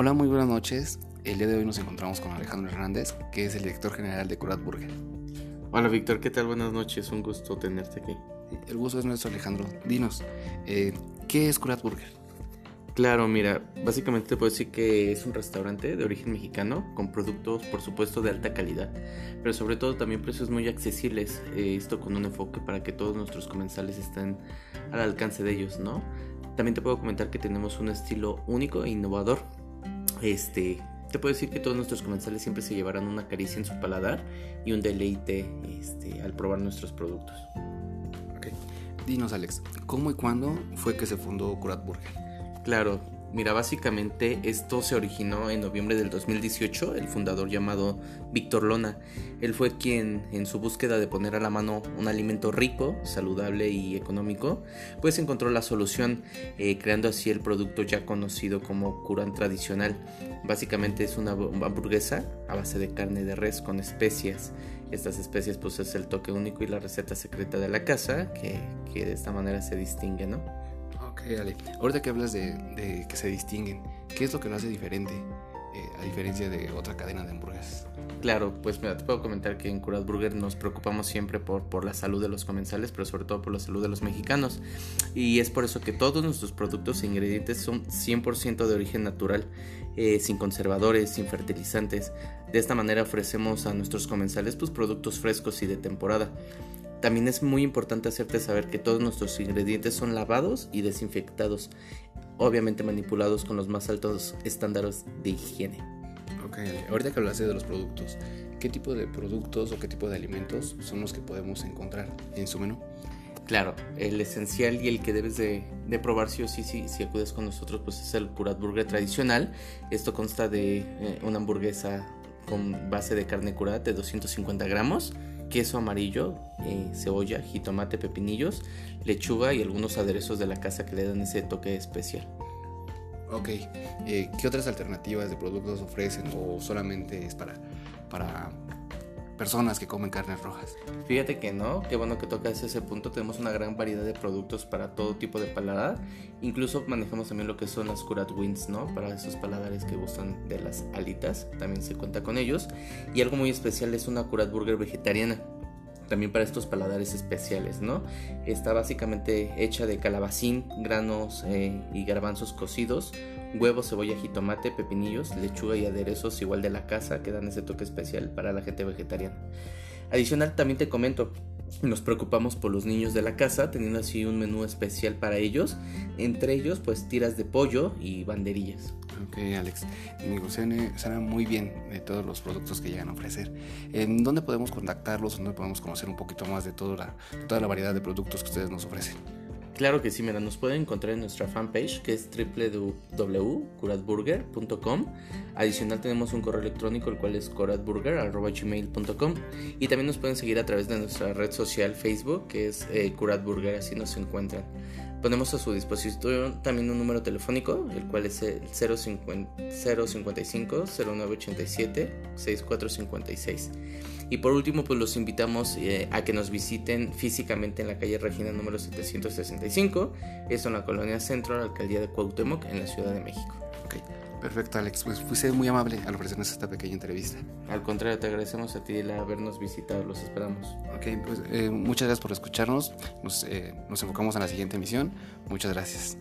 Hola, muy buenas noches. El día de hoy nos encontramos con Alejandro Hernández, que es el director general de Curat Burger. Hola Víctor, ¿qué tal? Buenas noches, un gusto tenerte aquí. El gusto es nuestro Alejandro. Dinos, eh, ¿qué es Curat Burger? Claro, mira, básicamente te puedo decir que es un restaurante de origen mexicano con productos, por supuesto, de alta calidad, pero sobre todo también precios muy accesibles. Eh, esto con un enfoque para que todos nuestros comensales estén al alcance de ellos, ¿no? También te puedo comentar que tenemos un estilo único e innovador. Este, te puedo decir que todos nuestros comensales siempre se llevarán una caricia en su paladar y un deleite este, al probar nuestros productos. Okay. Dinos, Alex, ¿cómo y cuándo fue que se fundó Curat Burger? Claro, mira, básicamente esto se originó en noviembre del 2018, el fundador llamado Víctor Lona. Él fue quien, en su búsqueda de poner a la mano un alimento rico, saludable y económico, pues encontró la solución, eh, creando así el producto ya conocido como Curan tradicional. Básicamente es una hamburguesa a base de carne de res con especias. Estas especias pues es el toque único y la receta secreta de la casa que, que de esta manera se distingue, ¿no? Ahorita que hablas de, que se distinguen, ¿qué es lo que lo hace diferente eh, a diferencia de otra cadena de hamburguesas? Claro, pues mira, te puedo comentar que en Curat Burger nos preocupamos siempre por, por la salud de los comensales, pero sobre todo por la salud de los mexicanos. Y es por eso que todos nuestros productos e ingredientes son 100% de origen natural, eh, sin conservadores, sin fertilizantes. De esta manera ofrecemos a nuestros comensales pues, productos frescos y de temporada. También es muy importante hacerte saber que todos nuestros ingredientes son lavados y desinfectados, obviamente manipulados con los más altos estándares de higiene. Ok, ahorita que hablaste de los productos, ¿qué tipo de productos o qué tipo de alimentos son los que podemos encontrar en su menú? Claro, el esencial y el que debes de, probar sí o sí, si acudes con nosotros, pues es el Curat Burger tradicional. Esto consta de eh, una hamburguesa con base de carne curada de 250 gramos, queso amarillo, eh, cebolla, jitomate, pepinillos, lechuga y algunos aderezos de la casa que le dan ese toque especial. Ok, eh, ¿qué otras alternativas de productos ofrecen o solamente es para, para personas que comen carnes rojas? Fíjate que no, qué bueno que tocas ese punto. Tenemos una gran variedad de productos para todo tipo de paladar. Incluso manejamos también lo que son las Curat Wings, ¿no? Para esos paladares que gustan de las alitas, también se cuenta con ellos. Y algo muy especial es una Curat Burger vegetariana también para estos paladares especiales, ¿no? Está básicamente hecha de calabacín, granos eh, y garbanzos cocidos, huevos, cebolla, jitomate, pepinillos, lechuga y aderezos igual de la casa que dan ese toque especial para la gente vegetariana. Adicional también te comento, nos preocupamos por los niños de la casa, teniendo así un menú especial para ellos, entre ellos pues tiras de pollo y banderillas. Ok, Alex. Y suena, muy bien de todos los productos que llegan a ofrecer. ¿En dónde podemos contactarlos? ¿Dónde podemos conocer un poquito más de toda la, toda la variedad de productos que ustedes nos ofrecen? Claro que sí, mira, nos pueden encontrar en nuestra fanpage que es www.curatburger.com. Adicional tenemos un correo electrónico el cual es curatburger.gmail.com y también nos pueden seguir a través de nuestra red social Facebook que es eh, Curatburger, así nos encuentran. Ponemos a su disposición también un número telefónico, el cual es el 055 0987 6456. Y por último, pues los invitamos eh, a que nos visiten físicamente en la calle Regina número 765, eso en la colonia Centro, la alcaldía de Cuauhtémoc, en la Ciudad de México. Perfecto, Alex. Pues fuiste muy amable al ofrecernos esta pequeña entrevista. Al contrario, te agradecemos a ti el habernos visitado. Los esperamos. Ok, pues eh, muchas gracias por escucharnos. Nos, eh, nos enfocamos en la siguiente emisión. Muchas gracias.